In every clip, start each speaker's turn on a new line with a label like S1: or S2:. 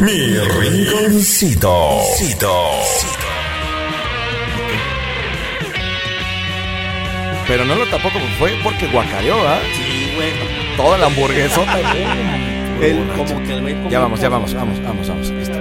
S1: Mi rinconcito.
S2: Pero no lo tapó como fue porque guacareó, ¿ah?
S3: Sí, güey.
S2: Toda la hamburguesota.
S3: El- como que el güey como-
S2: Ya vamos, ya vamos, vamos, vamos, vamos. Listo.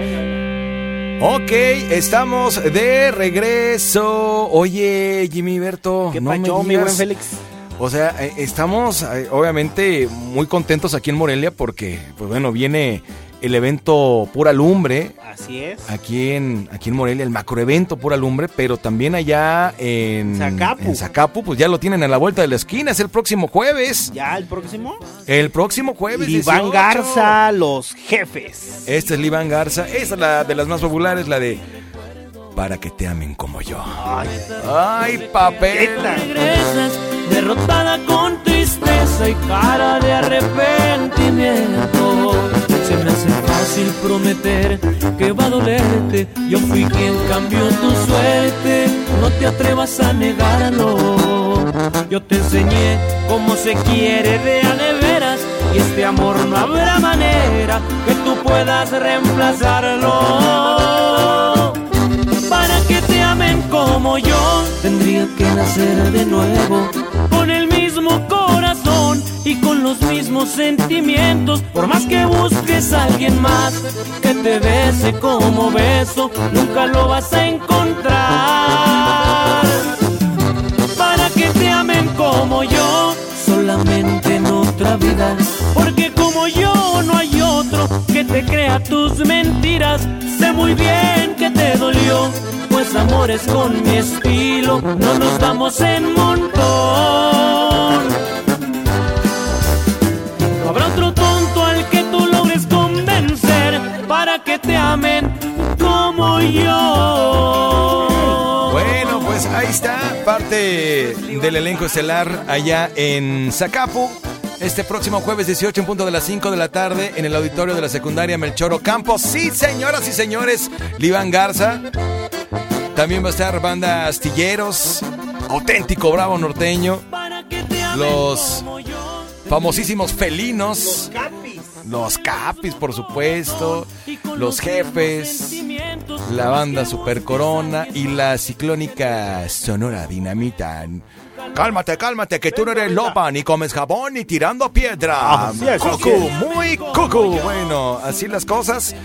S2: Ok, estamos de regreso. Oye, Jimmy Berto,
S3: ¿Qué
S2: no me
S3: pacho, mi buen Félix?
S2: O sea, eh, estamos eh, obviamente muy contentos aquí en Morelia porque, pues bueno, viene el evento Pura Lumbre
S3: Así es.
S2: aquí en, aquí en Morelia, el macroevento Pura Lumbre, pero también allá en
S3: Zacapu.
S2: en Zacapu, pues ya lo tienen a la vuelta de la esquina, es el próximo jueves.
S3: Ya el próximo.
S2: El próximo jueves.
S3: Iván
S2: 18.
S3: Garza, los jefes.
S2: Este es Iván Garza, esa es la de las más populares, la de Para que te amen como yo.
S3: Ay,
S2: Ay, papel.
S4: regresas derrotada con tristeza y cara de arrepentimiento. Se me hace fácil prometer que va a dolerte. Yo fui quien cambió tu suerte. No te atrevas a negarlo. Yo te enseñé cómo se quiere de a de veras. Y este amor no habrá manera que tú puedas reemplazarlo. Para que te amen como yo, tendría que nacer de nuevo. Y con los mismos sentimientos. Por más que busques a alguien más que te bese como beso, nunca lo vas a encontrar. Para que te amen como yo, solamente en otra vida. Porque como yo no hay otro que te crea tus mentiras. Sé muy bien que te dolió, pues amores con mi estilo no nos damos en montón. Habrá otro tonto al que tú logres convencer para que te amen como yo.
S2: Bueno, pues ahí está parte del elenco estelar allá en Zacapu. Este próximo jueves 18 en punto de las 5 de la tarde en el auditorio de la secundaria Melchoro Campos. Sí, señoras y señores, Liván Garza. También va a estar banda Astilleros, auténtico bravo norteño, Los. Famosísimos felinos,
S3: Capis.
S2: los capis por supuesto, los jefes, la banda Super Corona y la ciclónica Sonora Dinamita. Cálmate, cálmate, que tú no eres lopa, ni comes jabón, ni tirando piedra. Cucu, muy cucu. Bueno, así las cosas.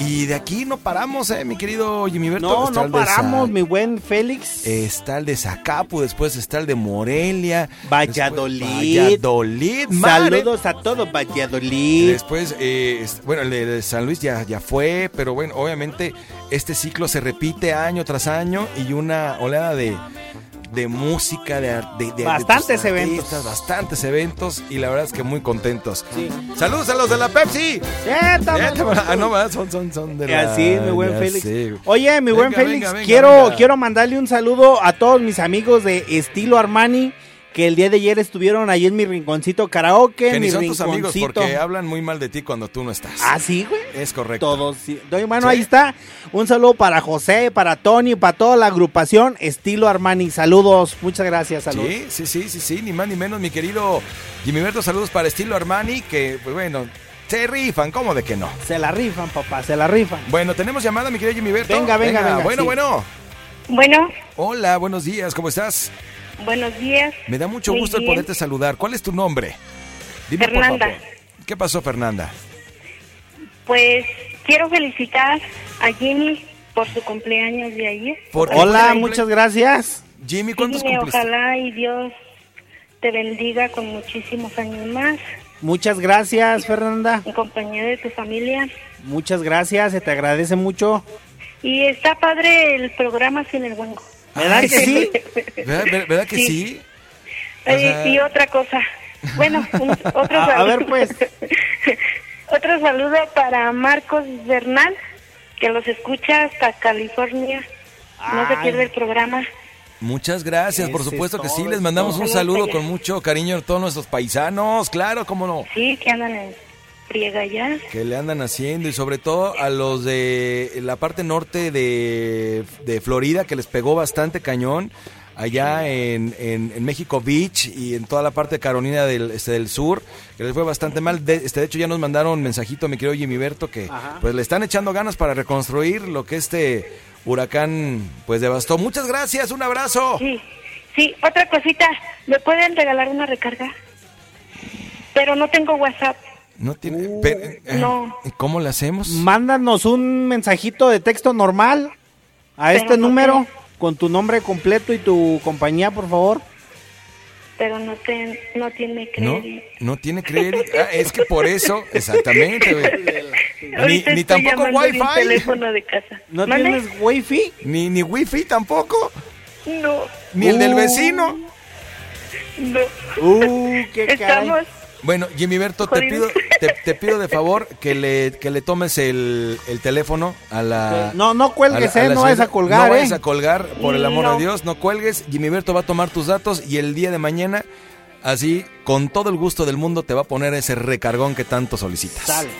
S2: Y de aquí no paramos, eh, mi querido Jimmy Berto.
S3: No,
S2: Está
S3: no paramos, mi buen Félix.
S2: Está el de Zacapu, después está el de Morelia.
S3: Valladolid.
S2: después Valladolid, madre.
S3: Saludos a todo Valladolid.
S2: Después, eh, bueno, el de, de San Luis ya, ya fue, pero bueno, obviamente este ciclo se repite año tras año y una oleada de, de música, de, de, de- de
S3: Bastantes eventos.
S2: artistas, bastantes eventos y la verdad es que muy contentos.
S3: Sí.
S2: Saludos a los de la Pepsi.
S3: Ya estamos.
S2: Ya te va- ah, no, son, son, son de la...
S3: Así, mi buen Félix.
S2: sé.
S3: Oye, mi buen Félix,
S2: venga, venga,
S3: quiero,
S2: venga.
S3: quiero mandarle un saludo a todos mis amigos de Estilo Armani que el día de ayer estuvieron ahí en mi rinconcito karaoke,
S2: Que
S3: mi
S2: ni son tus amigos porque hablan muy mal de ti cuando tú no estás.
S3: Ah, sí, güey.
S2: Es correcto.
S3: Todos. sí. Doy mano,
S2: Sí.
S3: ahí está. Un saludo para José, para Tony, para toda la agrupación Estilo Armani. Saludos, muchas gracias, saludos.
S2: Sí, sí, sí, sí, sí, ni más ni menos, mi querido Jimmy Berto, saludos para estilo Armani, que, pues bueno, se rifan, ¿cómo de que no?
S3: Se la rifan, papá, se la rifan.
S2: Bueno, tenemos llamada, mi querido Jimmy Berto.
S3: Venga, venga, venga,
S2: Bueno,
S3: sí.
S2: bueno.
S5: Bueno,
S2: Hola, buenos días, ¿cómo estás?
S5: Buenos días.
S2: Me da mucho
S5: Muy
S2: gusto el poderte saludar. ¿Cuál es tu nombre? Dime,
S5: Fernanda.
S2: por favor. ¿Qué pasó, Fernanda?
S5: Pues quiero felicitar a Jimmy por su cumpleaños de ayer.
S3: Hola,
S2: ¿Cumple-
S3: muchas gracias.
S2: Jimmy, ¿cuántos cumpliste?
S5: ojalá y Dios te bendiga con muchísimos años más
S3: Muchas gracias, Fernanda.
S5: en compañía de tu familia.
S3: Muchas gracias, se te agradece mucho.
S5: Y está padre el programa sin el huengo.
S3: ¿Verdad que sí?
S2: ¿Verdad, ver- verdad que sí?
S5: Sí.
S2: O sea-
S5: y otra cosa. Bueno, un- otro
S3: A- a
S5: saludo.
S3: ver, pues.
S5: otro saludo para Marcos Bernal, que los escucha hasta California. No se pierde el programa.
S2: Muchas gracias, por supuesto
S3: es
S2: que sí. Les
S3: es
S2: mandamos un saludo con mucho cariño a todos nuestros paisanos, claro, cómo no.
S5: Sí, que andan en friega ya.
S2: que le andan haciendo y sobre todo a los de la parte norte de, de Florida que les pegó bastante cañón. allá en, en- en México Beach y en toda la parte de Carolina del, este, del Sur, que les fue bastante mal. De, este, de hecho, ya nos mandaron un mensajito, mi querido Jimmy Berto, que
S3: Ajá.
S2: pues le están echando ganas para reconstruir lo que este huracán pues devastó. Muchas gracias, un abrazo.
S5: Sí, sí, otra cosita, ¿me pueden regalar una recarga? Pero no tengo WhatsApp.
S2: No tiene... pero, eh,
S5: no.
S2: ¿Cómo le hacemos?
S3: Mándanos un mensajito de texto normal a
S5: Pero
S3: este
S5: no
S3: número con tu nombre completo y tu compañía, por favor.
S5: Pero no, ten- no tiene
S2: No,
S5: crédito.
S2: no tiene crédito. Ah, es que por eso, exactamente, güey. Ni, ni
S5: estoy
S2: tampoco Wi-Fi.
S5: teléfono de casa.
S3: ¿No
S5: ¿Mande?
S3: tienes wifi?
S2: Ni, ni Wi-Fi tampoco.
S5: No,
S2: Ni el del
S3: Uh.
S2: vecino.
S5: no.
S3: Uh, qué caray.
S5: Estamos...
S2: Bueno, Jimmy Berto, te pido. Te, te pido de favor que le, que le tomes el, el teléfono a la.
S3: No, no cuelgues,
S2: a la- a
S3: eh, no vayas a colgar,
S2: No
S3: eh.
S2: vayas a colgar, por el amor
S5: No.
S2: de Dios, no cuelgues. Jimmy Berto va a tomar tus datos y el día de mañana, así, con todo el gusto del mundo, te va a poner ese recargón que tanto solicitas.
S3: Sale,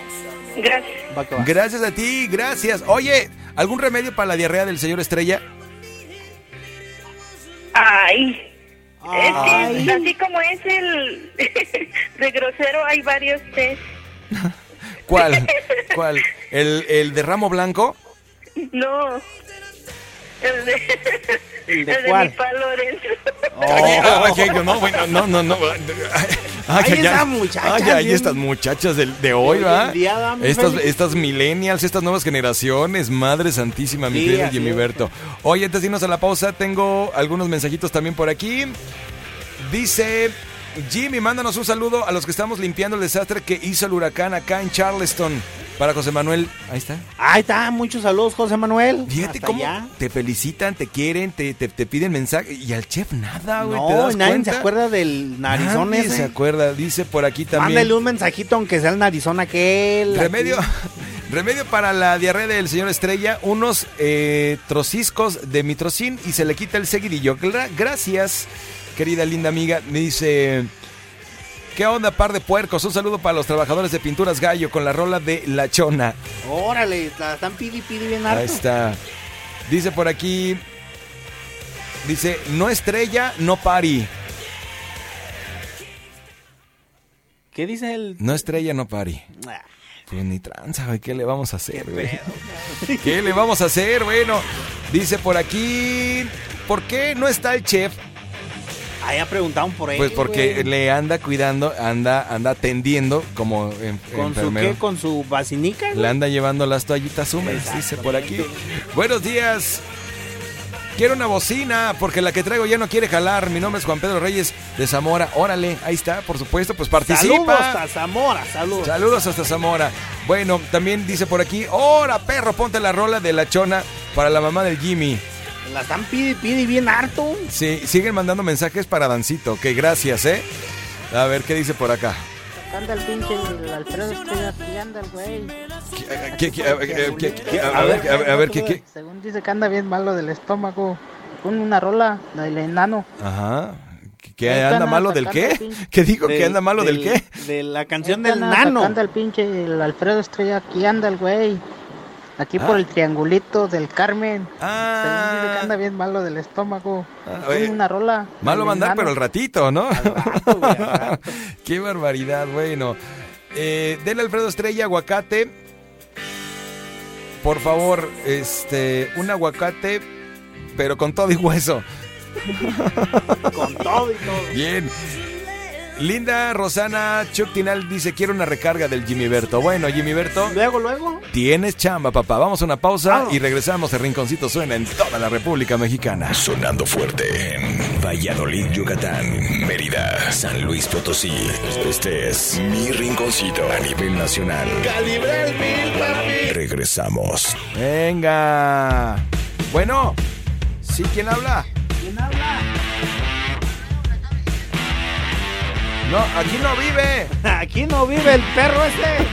S5: Gracias.
S3: va que va.
S2: Gracias a ti, gracias. Oye, ¿algún remedio para la diarrea del señor Estrella?
S5: Ay. Es
S3: Ay.
S5: que así como es el de grosero, hay varios test.
S2: ¿Cuál? ¿Cuál? ¿El, el de ramo blanco?
S5: No. El de,
S3: ¿El de
S5: el
S3: cuál?
S5: mi pa Lorenzo.
S2: Ay, no, bueno, no, no, no. Ay,
S3: Ay, esas muchachas
S2: Ay,
S3: bien-
S2: estas muchachas de, hoy, ¿va?
S3: día,
S2: Estas, estas millennials, estas nuevas generaciones, madre santísima, mi
S3: Sí,
S2: querido Jimmy. Berto. Oye, antes de irnos a la pausa, tengo algunos mensajitos también por aquí. Dice Jimmy, mándanos un saludo a los que estamos limpiando el desastre que hizo el huracán acá en Charleston. Para José Manuel, ahí está.
S3: Ahí está, muchos saludos, José Manuel.
S2: Fíjate
S3: Hasta
S2: cómo
S3: allá.
S2: te felicitan, te quieren, te, te, te piden mensaje. Y al chef nada, güey. ¿te
S3: No,
S2: das
S3: nadie
S2: cuenta?
S3: se acuerda del narizón
S2: Nadie
S3: ese.
S2: se acuerda. Dice por aquí también.
S3: Mándale un mensajito aunque sea el narizón aquel.
S2: Remedio, remedio para la diarrea del señor Estrella, unos eh, trociscos de mitrocin y se le quita el seguidillo. Gra- gracias, querida linda amiga. Me dice, ¿qué onda par de puercos? Un saludo para los trabajadores de Pinturas Gallo con la rola de La Chona.
S3: Órale, la están pidi pidi bien harto.
S2: Ahí está. Dice por aquí, dice, no estrella, no pari.
S3: ¿Qué dice el...?
S2: No estrella, no pari.
S3: Ah,
S2: Pues ni tranza, güey, ¿qué le vamos a hacer, güey? ¿Qué le vamos a hacer? Bueno, dice por aquí, ¿por qué no está el chef?
S3: Ya preguntaron por él,
S2: Pues porque
S3: güey.
S2: le anda cuidando, anda, anda atendiendo como en-
S3: ¿Con su
S2: enfermero.
S3: qué? ¿Con su vacinica?
S2: Le anda llevando las toallitas húmedas, dice por aquí. Buenos días. Quiero una bocina porque la que traigo ya no quiere jalar. Mi nombre es Juan Pedro Reyes de Zamora. Órale, ahí está, por supuesto, pues participa.
S3: Saludos hasta Zamora, saludos.
S2: Saludos hasta Zamora. Bueno, también dice por aquí, ¡Hora, perro! Ponte la rola de la chona para la mamá del Jimmy.
S3: La están pidi pidi bien harto.
S2: Sí, siguen mandando mensajes para Dancito. Ok, gracias, ¿eh? A ver, ¿qué dice por acá?
S6: Anda el pinche el Alfredo anda el güey.
S2: ¿Qué- qué- a ver, qué- qué- a ver, ¿qué, qué?
S6: Según dice que anda bien malo del estómago. Pon una rola, la del enano.
S2: Ajá. ¿Que- ¿Que anda malo del qué? ¿Qué dijo? ¿Que anda malo del, qué?
S3: De la canción del
S6: anda
S3: nano.
S6: atacando al pinche el Alfredo Estrella, aquí anda el güey. Aquí
S2: Ah.
S6: por el triangulito del Carmen. Según dice que
S2: Ah,
S6: anda bien malo del estómago.
S2: Ah, oye,
S6: una rola. la
S2: malo
S6: del
S2: mandar, pero al ratito, ¿no?
S3: rato, güey, al rato.
S2: Qué barbaridad, bueno. Eh, denle Alfredo Estrella aguacate. Por favor, este, un aguacate, pero con todo y hueso.
S3: Con todo y todo.
S2: Bien. Linda Rosana Chuck Tinal dice, quiero una recarga del Jimmy Berto. Bueno, Jimmy Berto,
S3: Luego, luego.
S2: tienes chamba, papá. Vamos a una pausa y regresamos. El Rinconcito suena en toda la República Mexicana.
S1: Sonando fuerte en Valladolid, Yucatán, Mérida, San Luis Potosí. Este es mi rinconcito a nivel nacional. Regresamos.
S2: Venga. Bueno, ¿sí quién habla? No, aquí no vive.
S3: Aquí no vive el perro ese.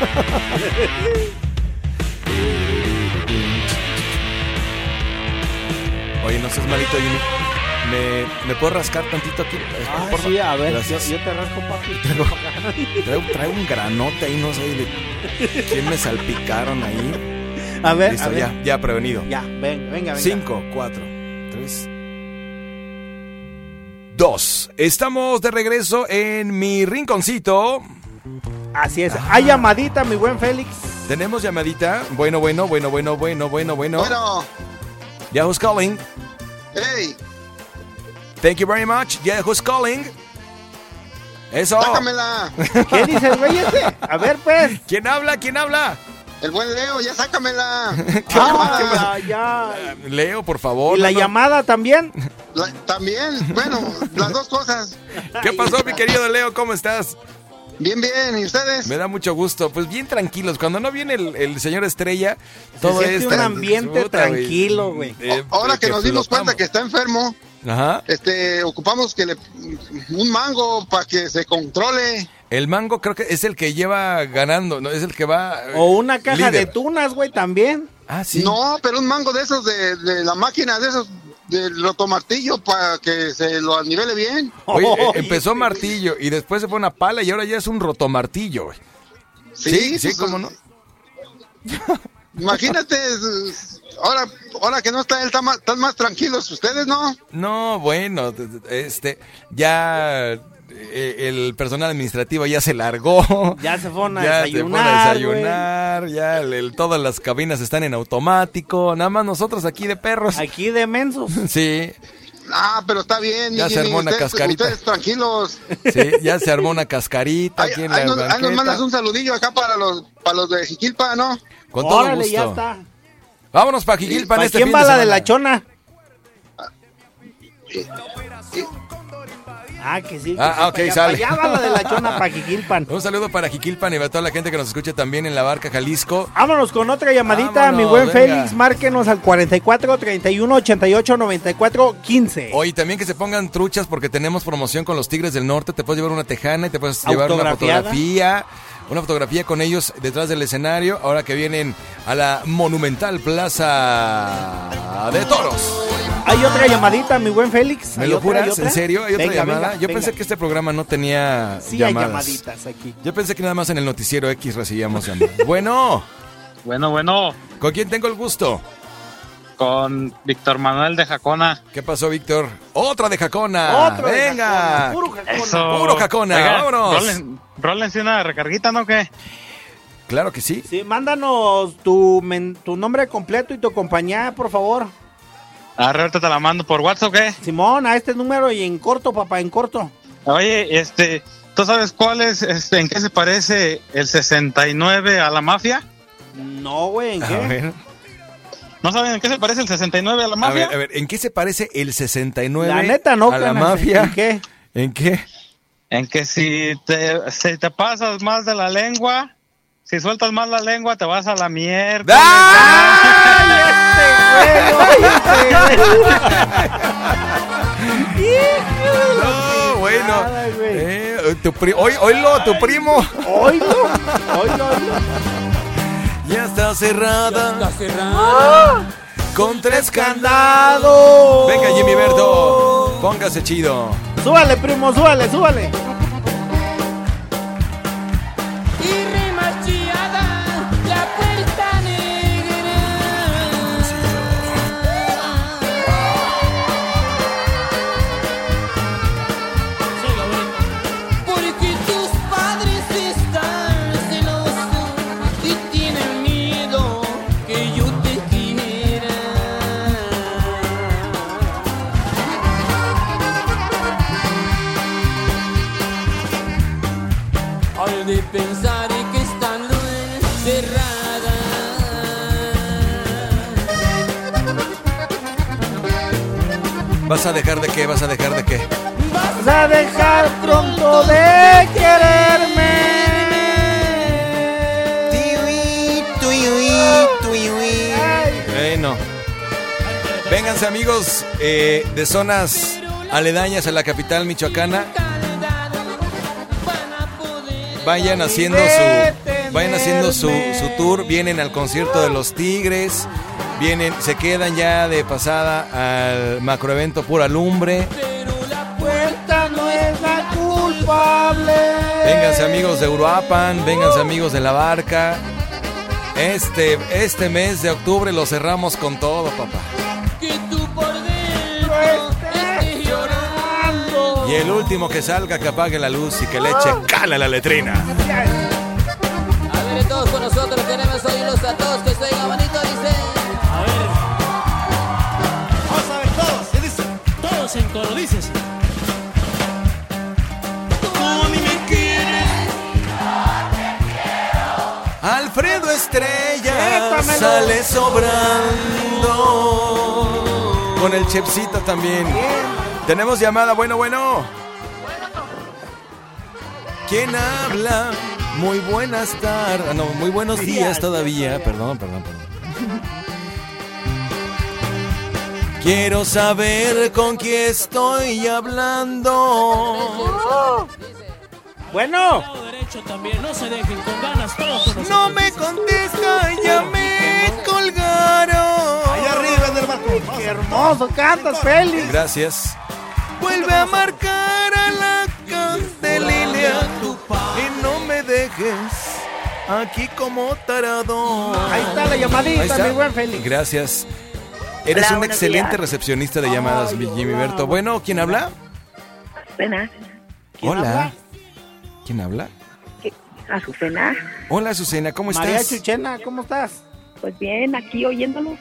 S2: Oye, no seas malito, Jimmy. ¿Me, ¿Me puedo rascar tantito aquí?
S3: Ah,
S2: Porfa.
S3: sí, a ver, yo, te rasco, papi.
S2: Traigo, traigo un granote ahí, no sé de quién me salpicaron ahí.
S3: A ver, a
S2: Listo,
S3: ver.
S2: ya, ya prevenido.
S3: Ya, venga, venga, venga.
S2: 5, 4, 3, 2. Estamos de regreso en mi rinconcito.
S3: Así es. Hay llamadita, mi buen Félix.
S2: Tenemos llamadita. Bueno, bueno, bueno, bueno, bueno, bueno, bueno.
S7: Bueno,
S2: Yeah, who's calling?
S7: hey,
S2: Thank you very much. Yeah, who's calling? Eso.
S7: sácamela.
S3: ¿Qué dice el güey ese? A ver, pues.
S2: ¿Quién habla? ¿Quién habla?
S7: El buen Leo, ya sácamela.
S3: Ah, ya.
S2: Leo, por favor.
S3: ¿Y la
S2: no, no.
S3: llamada también?
S7: La- también, bueno, las dos cosas.
S2: ¿Qué pasó, mi querido Leo? ¿Cómo estás?
S7: Bien, bien, ¿y ustedes?
S2: Me da mucho gusto. Pues bien tranquilos. Cuando no viene el, el señor Estrella, todo es
S3: un ambiente
S2: puta, güey.
S3: tranquilo, güey.
S2: Eh,
S7: Ahora que nos dimos cuenta que está enfermo,
S2: Ajá.
S7: este, ocupamos que le un mango para que se controle.
S2: El mango creo que es el que lleva ganando, ¿no? Es el que va... eh,
S3: O una caja de tunas, güey, también.
S2: Ah, sí.
S7: No, pero un mango de esos de, de la máquina, de esos del rotomartillo para que se lo nivele bien.
S2: Oye, eh,
S3: Oh,
S2: empezó martillo y después se fue una pala y ahora ya es un rotomartillo, güey. Sí, sí,
S7: pues,
S2: cómo no.
S7: Imagínate, ahora, ahora que no está él, están más, están más tranquilos ustedes, ¿no?
S2: No, bueno, este, ya eh, el personal administrativo ya se largó.
S3: Ya se fueron a
S2: Ya se
S3: desayunar,
S2: fueron a desayunar, ya el- el- todas las cabinas están en automático, nada más nosotros aquí de perros.
S3: Aquí de mensos.
S2: Sí,
S7: Ah, pero está bien.
S2: Ya se armó una
S7: ustedes,
S2: cascarita.
S7: Ustedes tranquilos.
S2: sí, ya se armó una cascarita
S7: Ahí,
S2: aquí en
S7: ahí
S2: la
S7: nos, ahí nos mandas un saludillo acá para los, para los de Jiquilpa, ¿no?
S2: Con todo
S3: Órale,
S2: gusto.
S3: ya está.
S2: Vámonos para Jiquilpan
S3: ¿Para
S2: este
S3: quién
S2: fin
S3: va
S2: de
S3: la de la chona? Ah, que sí. que
S2: Ah,
S3: sí,
S2: ok,
S3: allá,
S2: sale.
S3: allá va la de la chona para Jiquilpan.
S2: Un saludo para Jiquilpan y para toda la gente que nos escucha también en la barca Jalisco.
S3: Vámonos con otra llamadita,
S2: Vámonos,
S3: mi buen
S2: venga.
S3: Félix. Márquenos al 44 31 88 94 15.
S2: Hoy también que se pongan truchas porque tenemos promoción con los Tigres del Norte. Te puedes llevar una tejana y te puedes llevar una fotografía. Una fotografía con ellos detrás del escenario. Ahora que vienen a la monumental Plaza de Toros.
S3: Hay otra llamadita, mi buen Félix.
S2: ¿Me
S3: ¿Hay
S2: lo
S3: otra,
S2: juras? ¿En serio? ¿Hay otra
S3: Venga,
S2: llamada?
S3: venga,
S2: Yo
S3: venga.
S2: pensé que este programa no tenía
S3: Sí
S2: llamadas.
S3: hay llamaditas aquí.
S2: Yo pensé que nada más en el noticiero X recibíamos llamadas. bueno,
S8: Bueno, bueno,
S2: ¿con quién tengo el gusto?
S8: Con Víctor Manuel de Jacona.
S2: ¿Qué pasó, Víctor? Otra de Jacona.
S3: Otro de
S2: Venga.
S3: Jacona, puro Jacona.
S8: Eso.
S2: Puro Jacona, vámonos.
S8: Rólen- Rólense una recarguita, ¿no? ¿Qué?
S2: Claro que sí.
S3: Sí, mándanos tu, men- tu nombre completo y tu compañía, por favor.
S8: Arre, ahorita te la mando por WhatsApp, ¿qué?
S3: Simón, a este número y en corto, papá, en corto.
S8: Oye, este, ¿tú sabes cuál es, este, en qué se parece el 69 a la mafia?
S3: No, güey, ¿en
S2: A
S3: qué?
S2: ver,
S8: ¿No saben en qué se parece el 69 a la
S2: a
S8: mafia?
S2: ver, a ver, ¿en qué se parece el 69
S3: La neta, no,
S2: a la mafia?
S3: ¿en qué?
S2: ¿En qué?
S8: En que si te, si te pasas más de la lengua, si sueltas más la lengua, te vas a la mierda.
S2: No, bueno.
S3: Nada, güey.
S2: Eh, tu pri- hoy, oílo, tu primo.
S3: Oílo, oílo.
S2: Ya está cerrada. Con tres
S3: Candado.
S2: Venga, Jimmy Berto. Póngase chido.
S3: Súbale, primo, súbale, súbale.
S2: ¿Vas a dejar de qué? ¿Vas a dejar de qué?
S3: Vas a dejar pronto de quererme.
S2: Bueno. Vénganse amigos eh, de zonas aledañas a la capital michoacana. Vayan haciendo su vayan haciendo su, su tour, vienen al concierto de los Tigres, vienen, se quedan ya de pasada al macroevento Pura Lumbre.
S3: Puerta no es la culpable.
S2: Vénganse amigos de Uruapan, vénganse amigos de La Barca. Este, este mes de octubre lo cerramos con todo, papá.
S9: que tú por dentro estés llorando
S2: Y el último que salga que apague la luz y que le eche cala la letrina.
S9: A ver, todos con nosotros queremos oírlos a todos que se
S2: Estrella
S3: Épamelo.
S2: sale sobrando. Con el chepsito también. Tenemos llamada, bueno, bueno. ¿Quién habla? Muy buenas tardes. No, muy buenos días todavía. Perdón, perdón, perdón. Quiero saber con quién estoy hablando.
S3: Bueno,
S4: Lado derecho también. No se dejen con ganas. Todos con nosotros.
S2: No me contesta, ya me colgaron.
S6: Allá arriba en el balcón.
S3: qué hermoso cantas, Félix.
S2: Gracias. Vuelve a marcar a la candelilia y no me dejes aquí como tarado.
S3: Ahí está la llamadita,
S2: está.
S3: mi buen Félix.
S2: Gracias. Eres
S5: Hola,
S2: un excelente
S5: días.
S2: recepcionista de llamadas,
S3: Ay,
S2: mi Jimmy
S3: hola.
S2: Berto. Bueno, ¿quién habla?
S5: Buenas.
S3: ¿Quién
S2: Hola.
S3: habla?
S2: ¿Quién habla?
S5: Azucena.
S2: Hola, Azucena, ¿cómo
S3: María
S2: estás?
S3: Chuchena, ¿cómo estás?
S5: Pues bien, aquí oyéndolos.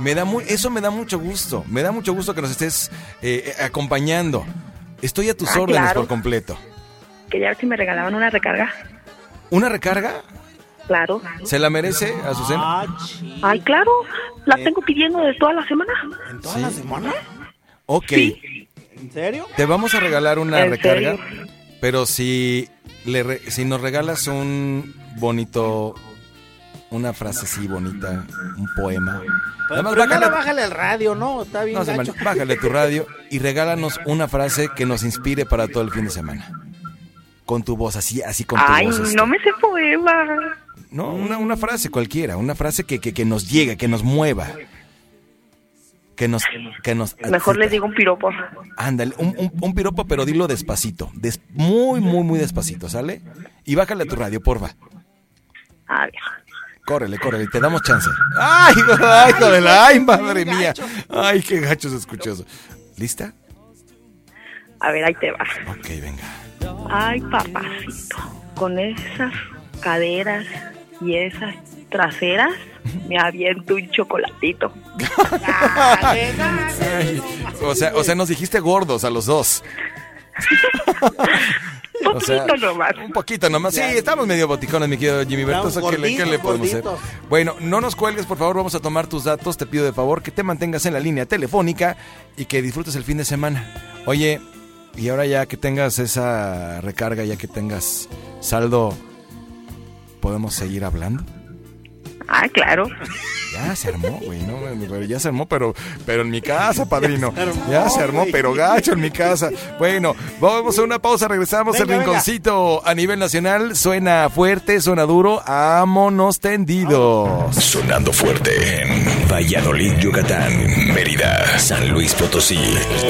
S2: Me da muy, eso me da mucho gusto. Me da mucho gusto que nos estés eh, eh, acompañando. Estoy a tus
S5: Ah,
S2: órdenes
S5: claro.
S2: por completo.
S5: Quería ver si me regalaban una recarga.
S2: ¿Una recarga?
S5: Claro.
S2: ¿Se la merece, Azucena?
S3: Ah.
S5: Ay, claro. La
S3: Eh.
S5: tengo pidiendo de toda la semana.
S3: ¿En toda la semana?
S2: Ok.
S5: Sí.
S3: ¿En serio?
S2: Te vamos a regalar una
S5: ¿En
S2: recarga,
S5: serio?
S2: Pero si, le re- si nos regalas un bonito, una frase así bonita, un poema.
S3: Pero
S2: Nada más
S3: primero
S2: bájale,
S3: bájale el radio, ¿no? Está bien
S2: no
S3: gacho.
S2: bájale tu radio y regálanos una frase que nos inspire para todo el fin de semana. Con tu voz, así, así con tu
S5: Ay,
S2: voz. este.
S5: no me sé poema.
S2: No, una, una frase cualquiera, una frase que, que, que nos llegue, que nos mueva. Que nos, que nos
S5: Mejor les digo un piropo.
S2: Ándale, un, un- un piropo, pero dilo despacito. des- muy, muy, muy despacito, ¿sale? Y bájale a tu radio, porfa.
S5: A ver.
S2: Córrele, córrele, te damos chance. ¡Ay, ay, la- ay, madre mía! ¡Ay, qué gacho se escuchó eso! ¿Lista?
S5: A ver, ahí te va.
S2: Ok, venga.
S5: Ay, papacito. Con esas caderas y esas traseras, me aviento un chocolatito.
S2: Ay, o, sea, o sea, nos dijiste gordos a los dos.
S5: Un
S2: O sea,
S5: poquito nomás.
S2: Un poquito nomás. Sí, estamos medio boticones, mi querido Jimmy Berto.
S3: Estamos
S2: ¿Qué le, qué le podemos hacer? Bueno, no nos cuelgues, por favor. Vamos a tomar tus datos. Te pido de favor que te mantengas en la línea telefónica y que disfrutes el fin de semana. Oye, y ahora ya que tengas esa recarga, ya que tengas saldo, ¿podemos seguir hablando?
S5: Ah, claro.
S2: Ya se armó, güey, no, ya se armó, pero, pero en mi casa, padrino. Ya se armó, pero gacho en mi casa. Bueno, vamos a una pausa, regresamos
S3: Venga,
S2: el rinconcito a nivel nacional. Suena fuerte, suena duro, ámonos tendidos.
S1: Sonando fuerte en Valladolid, Yucatán, Mérida, San Luis Potosí.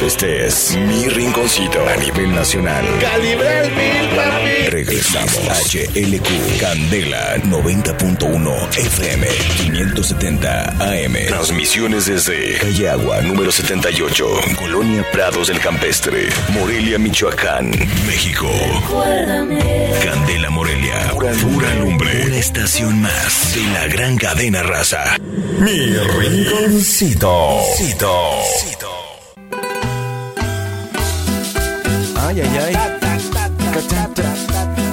S1: Este es mi rinconcito a nivel nacional.
S3: ¡Calibre el mil, papi!
S1: Regresamos. HLQ Candela 90.1 FM 570 AM. Transmisiones desde Calle Agua número 78, Colonia Prados del Campestre, Morelia, Michoacán, México. Candela Morelia, pura, pura lumbre. Una estación más de la gran cadena raza. Mi rinconcito.
S2: Ay, ay, ay.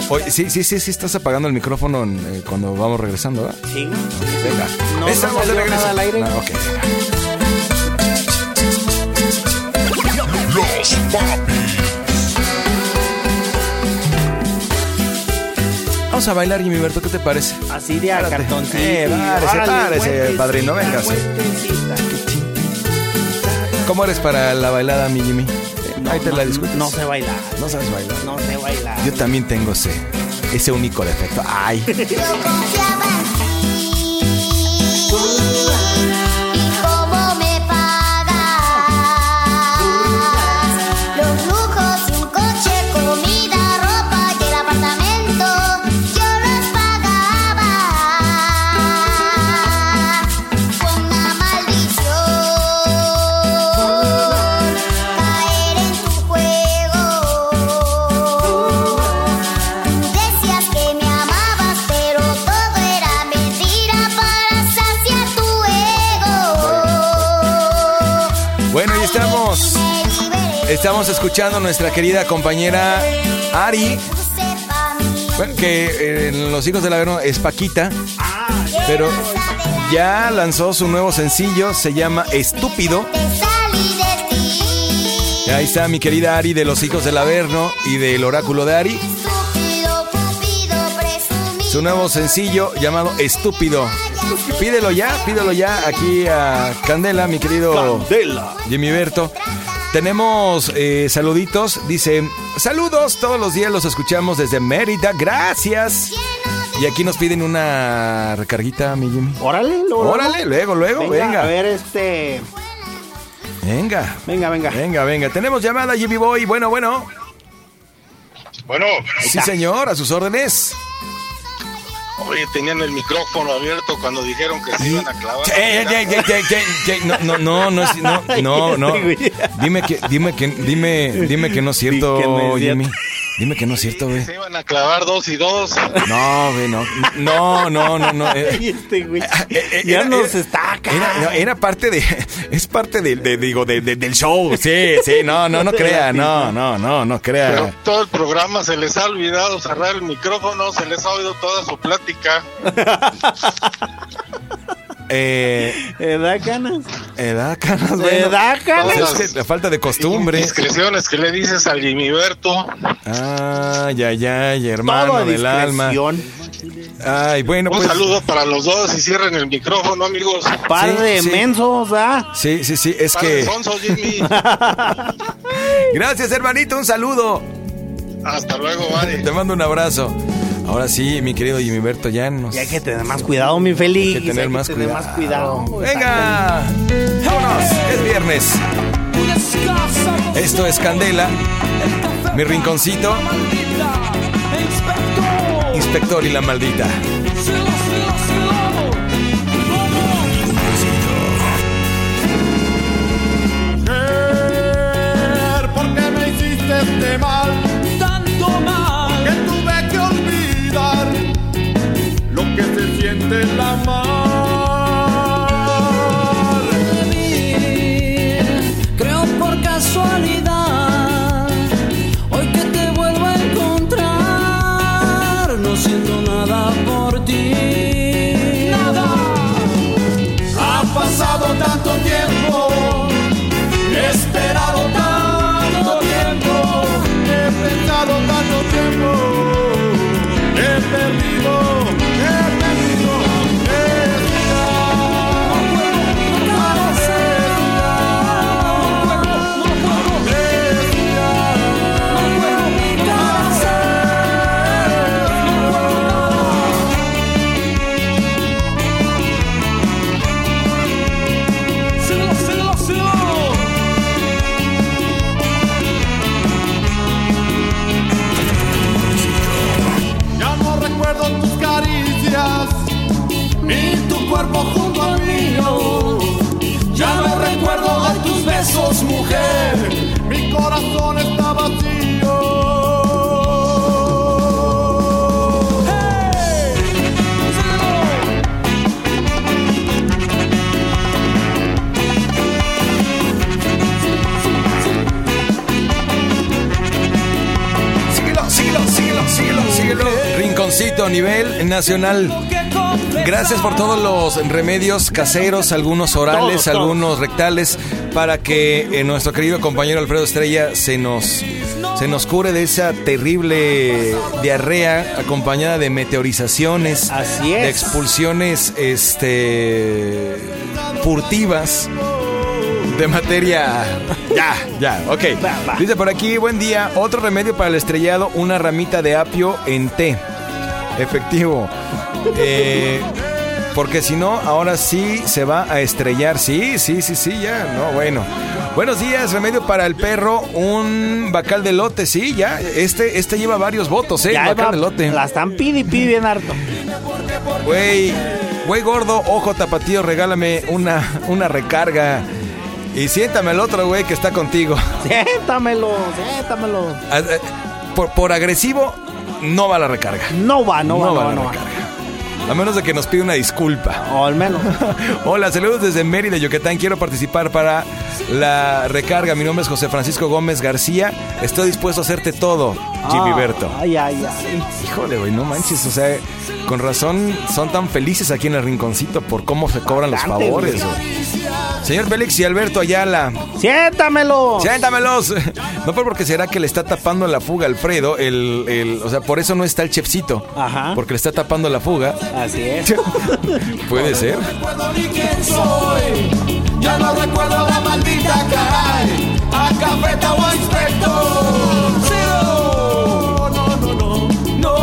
S2: Oye, sí, sí, sí, sí, estás apagando el micrófono en, eh, cuando vamos regresando, ¿verdad?
S3: Sí.
S2: Venga,
S3: No, no
S2: estamos de
S3: salió
S2: regreso.
S3: nada al aire.
S2: Ah, ok. Vamos a bailar, Jimmy Berto, ¿qué te parece?
S3: Así de a cartoncito.
S2: Eh, párese, párese, padrino,
S3: fuertecita.
S2: ¿Cómo eres para la bailada, mi Jimmy? Ahí te la discuto.
S3: No sé bailar.
S2: No sabes bailar.
S3: No sé bailar.
S2: Yo también tengo ese, ese único defecto. Ay. Estamos escuchando a nuestra querida compañera Ari. Bueno, que eh, en Los Hijos del Averno es Paquita. Pero ya lanzó su nuevo sencillo, se llama Estúpido. Ahí está mi querida Ari de Los Hijos del Averno y del Oráculo de Ari. Su nuevo sencillo llamado Estúpido. Pídelo ya, pídelo ya aquí a Candela, mi querido Jimmy Berto. Tenemos eh, saluditos. Dice, saludos, todos los días los escuchamos desde Mérida. Gracias. Y aquí nos piden una recarguita, mi Jimmy.
S3: Órale, luego,
S2: Órale, luego, luego, venga.
S3: A ver, este.
S2: Venga.
S3: Venga, venga.
S2: Venga, venga. Tenemos llamada, Jimmy Boy. Bueno, bueno.
S10: Bueno,
S2: Sí, señor, a sus órdenes.
S10: Oye, tenían el micrófono abierto cuando dijeron que se iban a clavar.
S2: Eh, No, no, no, no, no, no, no. Dime que, dime que, dime, dime que no es cierto,
S3: que no es cierto.
S2: Jimmy. Dime que no es cierto, güey.
S10: Se iban a clavar dos y dos.
S2: No, güey, no. No, no, no, no. eh,
S3: Este, güey.
S2: eh,
S3: Ya
S2: era-
S3: nos
S2: era-
S3: está acá.
S2: Era, no, era parte de, es parte de, de- digo, de- de- del show. Sí, sí, no, no, no crea, no, no, no, no
S10: Pero
S2: crea.
S10: todo el programa se les ha olvidado cerrar el micrófono, se les ha oído toda su plática.
S2: Eh,
S3: ¿Eh, da ganas?
S2: eh, da canas,
S3: ¿Eh,
S2: bueno. Pues es que la falta de costumbre.
S10: Indiscreciones que le dices al Jimiberto.
S2: Ay, ay, ay, hermano
S3: Todo
S2: del alma. Ay, bueno,
S10: Un
S2: pues.
S10: saludo para los dos y cierren el micrófono, amigos.
S3: Par
S2: Sí,
S3: de
S2: sí.
S3: mensos, ¿ah?
S2: Sí, sí, sí, es
S10: Par de
S2: que.
S10: sonsos, Jimmy.
S2: Gracias, hermanito, un saludo.
S10: Hasta luego, vale.
S2: Te mando un abrazo. Ahora sí, mi querido Jimmy Berto, ya nos.
S3: Y hay que tener más cuidado, mi Félix.
S2: Hay que tener
S3: Hay
S2: más
S3: tener
S2: cuidado.
S3: más cuidado.
S2: ¡Venga! ¡Vámonos! Es viernes. Esto es Candela. Mi rinconcito. Inspector y la maldita.
S11: Mujer, ¿por qué me hiciste este mal? En la mar.
S2: Rinconcito a nivel nacional. Gracias por todos los remedios caseros, algunos orales,
S3: Todos, todos.
S2: algunos rectales, para que eh, nuestro querido compañero Alfredo Estrella se nos, se nos cure de esa terrible diarrea acompañada de meteorizaciones,
S3: Así es.
S2: de expulsiones este, furtivas de materia. Ya, ya, ok. Dice por aquí, buen día. Otro remedio para el estrellado, una ramita de apio en té. Efectivo. Eh, porque si no, ahora sí se va a estrellar. Sí, sí, sí, sí, ya. No, bueno. Buenos días, remedio para el perro, un bacal de lote. Sí, ya. Este, este lleva varios votos, ¿eh?
S3: Ya
S2: bacal
S3: va-
S2: de lote.
S3: La están pide y pide bien harto.
S2: Güey, güey gordo, ojo tapatío, regálame una, una recarga. Y siéntame el otro güey que está contigo.
S3: Siéntamelo, siéntamelo.
S2: Ah, eh, Por, por agresivo, no va la recarga.
S3: No va, no, va, no, va,
S2: la
S3: no va.
S2: recarga. A menos de que nos pida una disculpa.
S3: O al menos.
S2: Hola, saludos desde Mérida, Yucatán. Quiero participar para la recarga. Mi nombre es José Francisco Gómez García. Estoy dispuesto a hacerte todo, Jimmy
S3: Ah,
S2: Berto.
S3: Ay, ay, ay.
S2: Híjole, güey, no manches. O sea, con razón son tan felices aquí en el rinconcito por cómo se cobran los favores. Señor Félix y Alberto Ayala.
S3: ¡Siéntamelo!
S2: ¡Siéntamelos! No por porque será que le está tapando la fuga a Alfredo. El, el- o sea, por eso no está el chefcito.
S3: Ajá.
S2: Porque le está tapando la fuga.
S3: Así es.
S2: Puede ser.
S12: recuerdo ni quién soy. Ya no recuerdo la maldita caray. A cafeta o a inspector. Cero. No, no, no. No.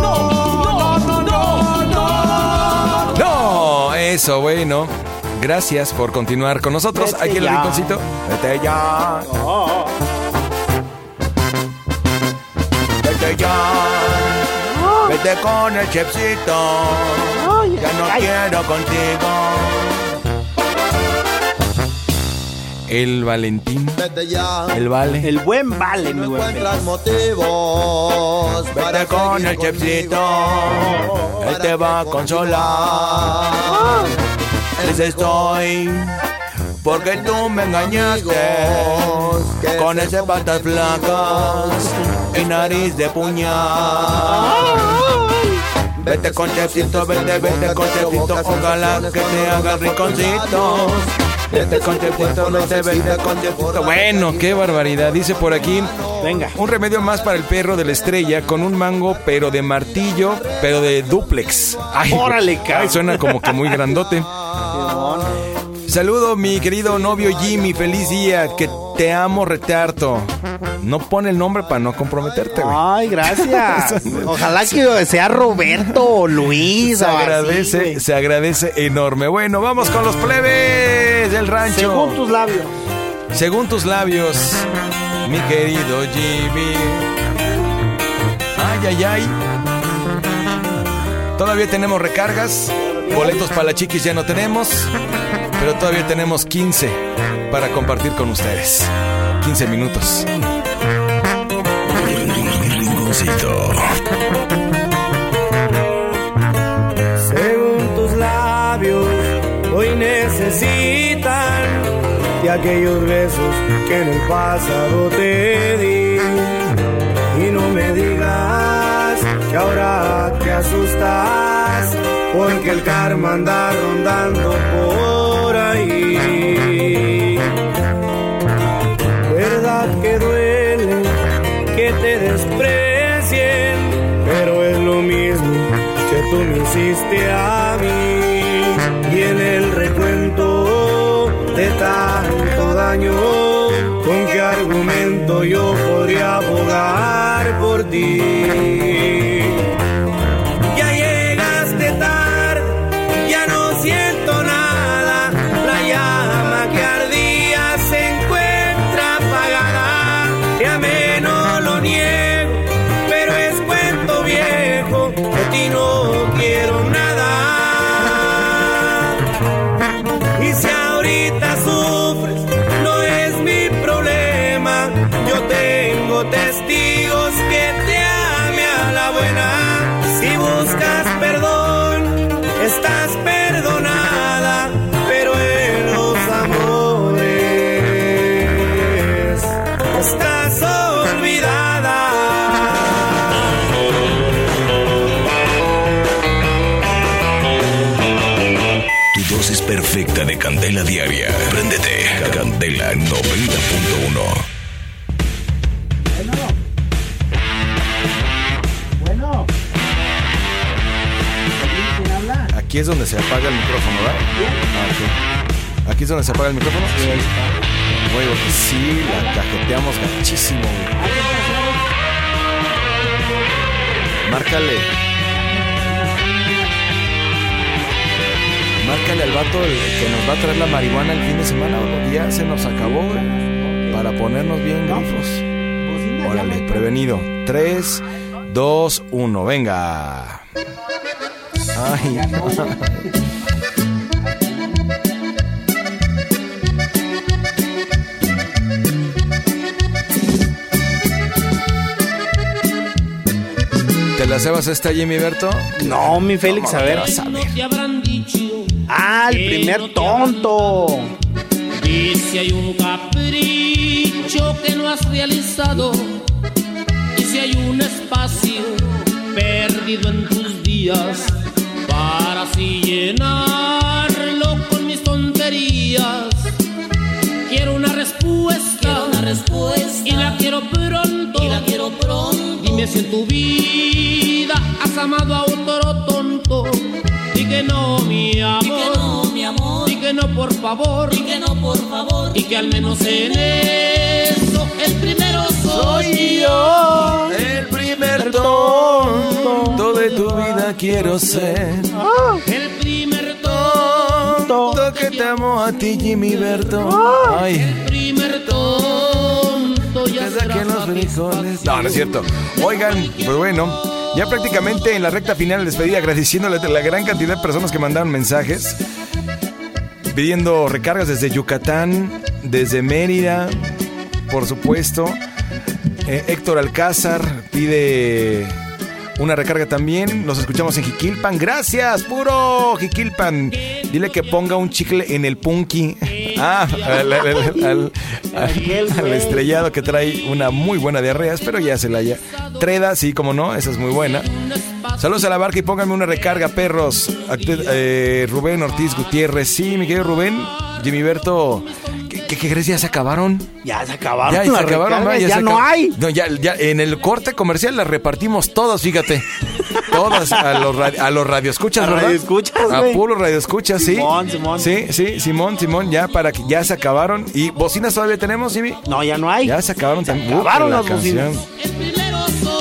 S12: No, no, no, no, no.
S2: No, eso, bueno. Gracias por continuar con nosotros
S3: Vete
S2: aquí en el
S3: ya.
S2: rinconcito. Vete ya. Vete ya. Vete con el chefcito. Ya no quiero contigo. El Valentín.
S13: Vete ya.
S2: El Vale.
S3: El buen vale, mi buen
S13: Encuentras motivos para
S2: Vete con
S13: seguir
S2: el chefcito. Él te va a consolar. Triste estoy. Porque tú me engañaste con ese patas flacas y nariz de puñal. Vete con chefcito, vete, vete con chefcito, ojalá que te haga rinconcito. Vete con chefcito, vete, vete con chefcito. Bueno, qué barbaridad, dice por aquí.
S3: Venga.
S2: Un remedio más para el perro de la estrella con un mango, pero de martillo, pero de duplex. Ay,
S3: Órale, cabrón.
S2: ay, suena como que muy grandote. Saludo, mi querido novio Jimmy. Feliz día. Que te amo, retarto. No pone el nombre para no comprometerte, güey.
S3: Ay, gracias. Ojalá que sea Roberto o Luis.
S2: Se
S3: o
S2: agradece, se agradece enorme. Bueno, vamos con los plebes del rancho.
S3: Según tus labios.
S2: Según tus labios, mi querido Jimmy. Ay, ay, ay. Todavía tenemos recargas. Boletos para la chiquis ya no tenemos. Pero todavía tenemos 15 para compartir con ustedes. 15 minutos.
S1: Rinconcito.
S11: Según tus labios, hoy necesitan de aquellos besos que en el pasado te di. Y no me digas que ahora te asustas, porque el karma anda rondando por Verdad que duele que te desprecien, pero es lo mismo que tú me hiciste a mí. Y en el recuento de tanto daño, ¿con qué argumento yo podría abogar por ti?
S1: Candela diaria. Préndete. Candela 90.1.
S3: Bueno. ¿Quién habla?
S2: Aquí es donde se apaga el micrófono, ¿verdad? Ah, ok. Aquí es donde se apaga el micrófono. Sí, ahí está. Güey, porque sí, la cajeteamos gachísimo, güey. Márcale. Márcale al vato el que nos va a traer la marihuana el fin de semana. Ya se nos acabó, güey. Para ponernos bien grifos. Órale, prevenido. 3, 2, 1, venga. Ay, te la sabes esta, Jimmy Berto?
S3: No, mi Félix, a ver.
S4: te habrán dicho
S3: Ah, el primer tonto.
S4: Y si hay un capricho que no has realizado, y si hay un espacio perdido en tus días, para así llenarlo con mis tonterías. Quiero una respuesta, una respuesta, y la quiero pronto, y la quiero pronto. Dime si en tu vida has amado a que no, mi amor, y que no, mi amor, y que no, por favor, y que no, por favor, y que al menos en eso el primero soy yo.
S2: El primer tonto de tu vida quiero ser.
S4: El primer
S2: tonto que te amo a ti, Jimmy Berto. Ay.
S4: El primer tonto ya
S2: Que los frijoles. No, no es cierto. Oigan, pues bueno, ya prácticamente en la recta final les pedí agradeciéndole la gran cantidad de personas que mandaron mensajes pidiendo recargas desde Yucatán, desde Mérida, por supuesto. Eh, Héctor Alcázar pide una recarga también. Los escuchamos en Jiquilpan. Gracias, puro Jiquilpan. Dile que ponga un chicle en el punky. Ah, al, al- al- al- al- al estrellado que trae una muy buena diarrea. Espero ya se la haya. Treda, sí, como no, esa es muy buena. Saludos a la barca y pónganme una recarga, perros. Actu- eh, Rubén Ortiz Gutiérrez. Sí, mi querido Rubén. Jimmy Berto. ¿Qué, qué, qué crees? ¿Ya se acabaron?
S3: Ya se acabaron
S2: Ya, se acabaron,
S3: ya
S2: se
S3: no
S2: acab-
S3: hay.
S2: No, ya, ya en el corte comercial las repartimos todas, fíjate. Todas a los, a los radioescuchas,
S3: A
S2: ¿verdad?
S3: radioescuchas,
S2: A puro radioescuchas, sí.
S3: Simón, Simón.
S2: Sí, sí, Simón, Simón, ya para que ya se acabaron. ¿Y bocinas todavía tenemos, Jimmy?
S3: No, ya no hay.
S2: Ya se acabaron también.
S3: acabaron
S2: que la
S3: las bocinas.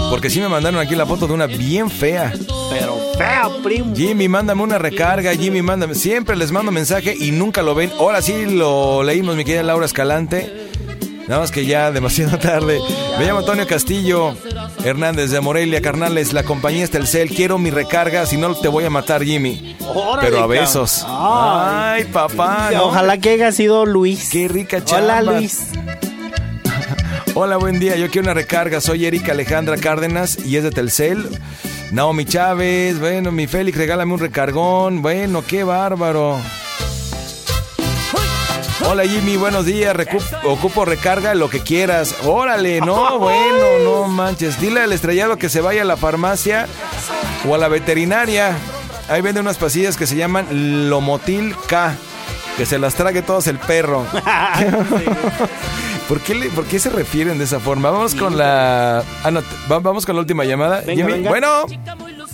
S2: Porque sí me mandaron aquí la foto de una bien fea.
S3: Pero fea, primo.
S2: Jimmy, mándame una recarga. Jimmy, mándame. Siempre les mando mensaje y nunca lo ven. Ahora sí lo leímos, mi querida Laura Escalante. Nada más que ya demasiado tarde. Me llamo Antonio Castillo Hernández de Morelia, carnales. La compañía es Telcel. Quiero mi recarga, si no te voy a matar, Jimmy. Pero a besos.
S3: Ay.
S2: Ay, papá. ¿no?
S3: Ojalá que haya sido Luis.
S2: Qué rica chamba.
S3: Hola, Luis.
S2: Hola, buen día. Yo quiero una recarga. Soy Erika Alejandra Cárdenas y es de Telcel. Naomi Chávez. Bueno, mi Félix, regálame un recargón. Bueno, qué bárbaro. Hola Jimmy, buenos días. Recu- ocupo recarga lo que quieras. Órale, no, bueno, no manches. Dile al estrellado que se vaya a la farmacia o a la veterinaria. Ahí venden unas pastillas que se llaman Lomotil K. Que se las trague todos el perro. ¿Por qué, le- ¿Por qué se refieren de esa forma? Vamos con la. ah, no, vamos con la última llamada.
S14: Venga,
S2: Jimmy,
S14: venga.
S2: bueno.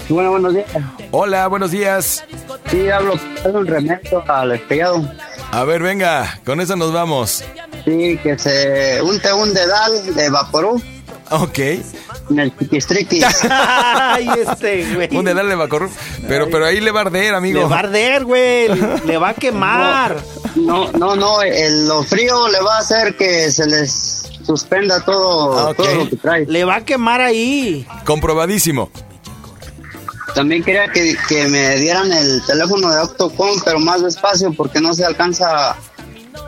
S14: Bueno, buenos días.
S2: Hola, buenos días.
S14: Sí, hablo, es un remedio al estrellado.
S2: A ver, venga, con eso nos vamos.
S14: Sí, que se unte un dedal de vaporú
S2: Ok.
S14: en el chiquistriqui.
S3: Ay, este, güey.
S2: Un dedal de Bacorru. Pero, pero ahí le va a arder, amigo.
S3: Le va a arder, güey. Le va a quemar.
S14: No, no, no, el, lo frío le va a hacer que se les suspenda todo,
S2: Ah, ok.
S14: todo lo que trae.
S3: Le va a quemar ahí.
S2: Comprobadísimo.
S14: También quería que, que me dieran el teléfono de Octocom, pero más despacio porque no se alcanza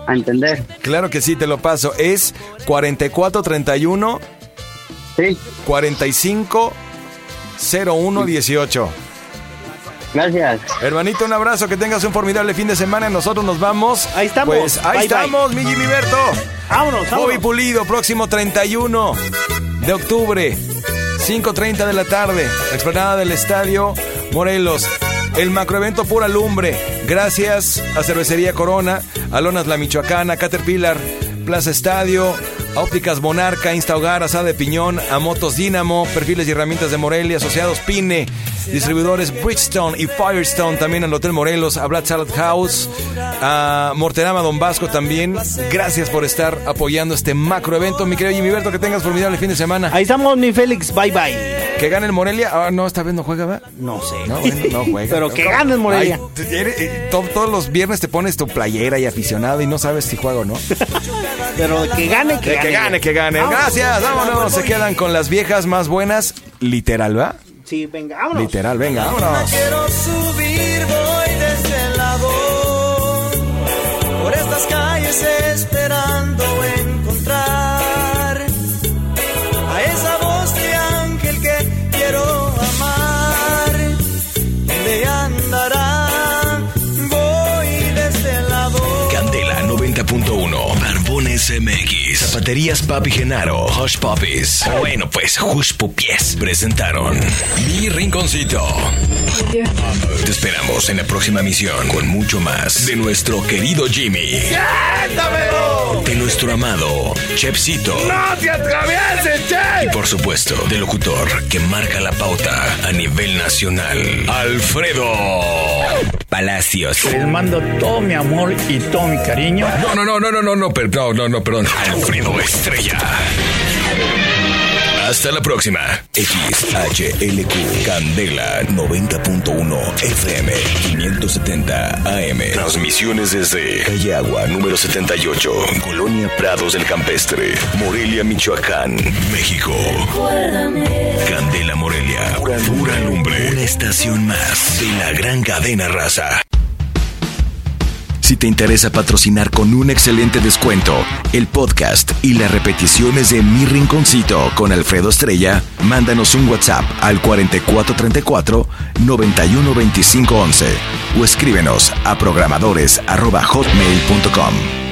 S14: a entender.
S2: Claro que sí, te lo paso. Es 4431
S14: Sí.
S2: 45 01 18.
S14: Gracias.
S2: Hermanito, un abrazo, que tengas un formidable fin de semana. Nosotros nos vamos.
S3: Ahí estamos.
S2: Pues ahí
S3: Bye,
S2: estamos, mi Jimmy Berto.
S3: Vámonos,
S2: Bobby
S3: vámonos.
S2: Pulido, próximo 31 de octubre, 5.30 de la tarde, explanada del Estadio Morelos. El macroevento Pura Lumbre. Gracias a Cervecería Corona, a Lonas La Michoacana, Caterpillar, Plaza Estadio, Ópticas Monarca, Insta Hogar, Asada de Piñón, a Motos Dínamo, Perfiles y Herramientas de Morelia, Asociados Pine, distribuidores Bridgestone y Firestone, también al Hotel Morelos, a Black Salad House, a Morterama Don Vasco también. Gracias por estar apoyando este macroevento, mi querido Jimmy Berto, que tengas formidable fin de semana.
S3: Ahí estamos, mi Félix. Bye, bye.
S2: Que gane el Morelia. Ah, no, esta vez no juega, ¿verdad?
S3: No sé.
S2: No, bueno, no juega.
S3: Pero que gane el Morelia.
S2: Ay, te- eres- eh, to- todos los viernes te pones tu playera y aficionado y no sabes si juega o no.
S3: Pero que gane, que
S2: Que,
S3: gane.
S2: que gane, que gane.
S3: Vámonos.
S2: Gracias, vámonos. Se quedan con las viejas más buenas. Literal, ¿va?
S3: Sí, venga, vámonos.
S2: Literal, venga, vámonos.
S11: Quiero subir, voy desde el lado por estas calles esperando encontrar
S1: MX, Zapaterías Papi Genaro, Hush Puppies. Bueno, pues Hush Pupies presentaron Mi Rinconcito. Te esperamos en la próxima misión con mucho más de nuestro querido Jimmy. De nuestro amado Chepsito.
S11: ¡No te atravieses, Che!
S1: Y por supuesto, del locutor que marca la pauta a nivel nacional, Alfredo Palacios.
S15: Les mando todo mi amor y todo mi cariño.
S1: No, no, no, no, no, no, no, perdón, no, no, perdón. Alfredo Estrella. Hasta la próxima. XHLQ Candela 90.1 FM 570 AM. Transmisiones desde Calle Agua número 78, Colonia Prados del Campestre, Morelia, Michoacán, México. Candela Morelia, pura, pura lumbre. Una estación más de la gran cadena raza. Te interesa patrocinar con un excelente descuento el podcast y las repeticiones de Mi Rinconcito con Alfredo Estrella, mándanos un WhatsApp al 4434 912511 o escríbenos a programadores@hotmail.com.